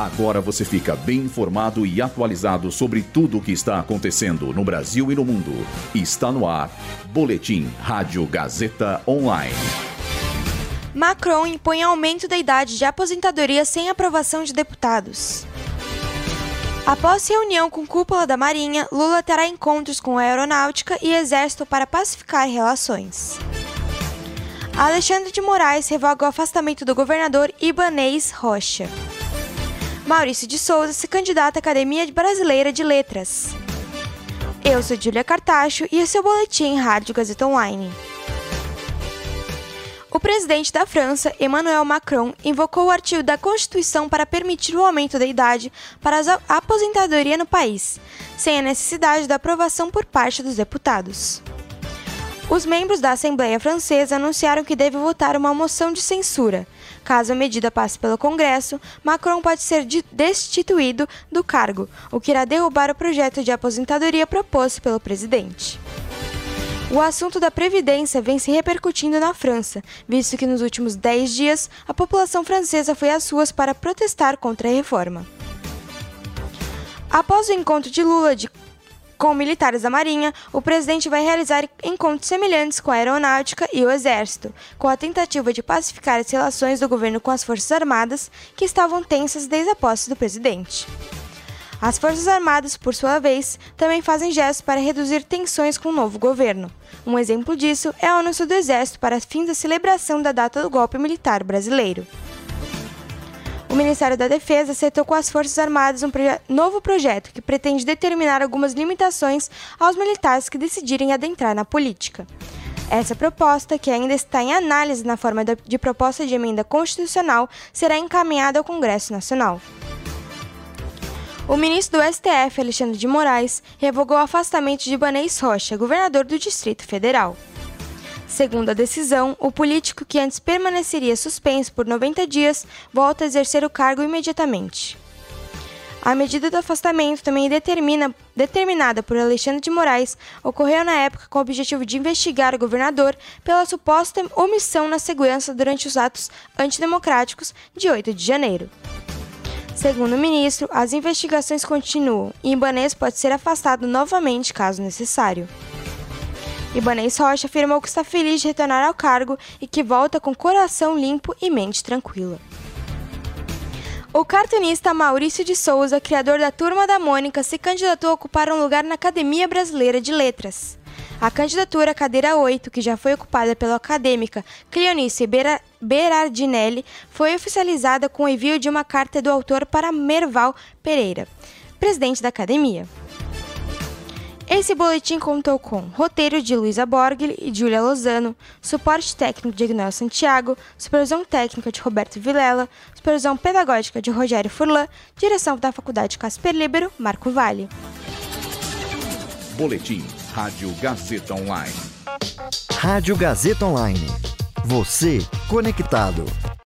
Agora você fica bem informado e atualizado sobre tudo o que está acontecendo no Brasil e no mundo. Está no ar. Boletim Rádio Gazeta Online. Macron impõe aumento da idade de aposentadoria sem aprovação de deputados. Após reunião com cúpula da Marinha, Lula terá encontros com a Aeronáutica e Exército para pacificar relações. Alexandre de Moraes revoga o afastamento do governador Ibanês Rocha. Maurício de Souza se candidata à Academia Brasileira de Letras. Eu sou Julia Cartacho e esse é o Boletim Rádio Gazeta Online. O presidente da França, Emmanuel Macron, invocou o artigo da Constituição para permitir o aumento da idade para a aposentadoria no país, sem a necessidade da aprovação por parte dos deputados. Os membros da Assembleia Francesa anunciaram que deve votar uma moção de censura. Caso a medida passe pelo Congresso, Macron pode ser destituído do cargo, o que irá derrubar o projeto de aposentadoria proposto pelo presidente. O assunto da Previdência vem se repercutindo na França, visto que nos últimos 10 dias a população francesa foi às ruas para protestar contra a reforma. Após o encontro de Lula de com militares da Marinha, o presidente vai realizar encontros semelhantes com a Aeronáutica e o Exército, com a tentativa de pacificar as relações do governo com as Forças Armadas, que estavam tensas desde a posse do presidente. As Forças Armadas, por sua vez, também fazem gestos para reduzir tensões com o novo governo. Um exemplo disso é o anúncio do Exército para fins da celebração da data do golpe militar brasileiro o Ministério da Defesa aceitou com as Forças Armadas um proje novo projeto que pretende determinar algumas limitações aos militares que decidirem adentrar na política. Essa proposta, que ainda está em análise na forma de proposta de emenda constitucional, será encaminhada ao Congresso Nacional. O ministro do STF, Alexandre de Moraes, revogou o afastamento de Ibanez Rocha, governador do Distrito Federal. Segundo a decisão, o político que antes permaneceria suspenso por 90 dias volta a exercer o cargo imediatamente. A medida do afastamento, também determina, determinada por Alexandre de Moraes, ocorreu na época com o objetivo de investigar o governador pela suposta omissão na segurança durante os atos antidemocráticos de 8 de janeiro. Segundo o ministro, as investigações continuam e Ibanez pode ser afastado novamente caso necessário. Ibanez Rocha afirmou que está feliz de retornar ao cargo e que volta com coração limpo e mente tranquila. O cartunista Maurício de Souza, criador da Turma da Mônica, se candidatou a ocupar um lugar na Academia Brasileira de Letras. A candidatura à cadeira 8, que já foi ocupada pela acadêmica Cleonice Berardinelli, foi oficializada com o envio de uma carta do autor para Merval Pereira, presidente da academia. Esse boletim contou com roteiro de Luísa Borgli e Julia Lozano, suporte técnico de Ignal Santiago, supervisão técnica de Roberto Vilela, supervisão pedagógica de Rogério Furlan, direção da Faculdade Casper Libero, Marco Vale. Boletim Rádio Gazeta Online. Rádio Gazeta Online. Você conectado.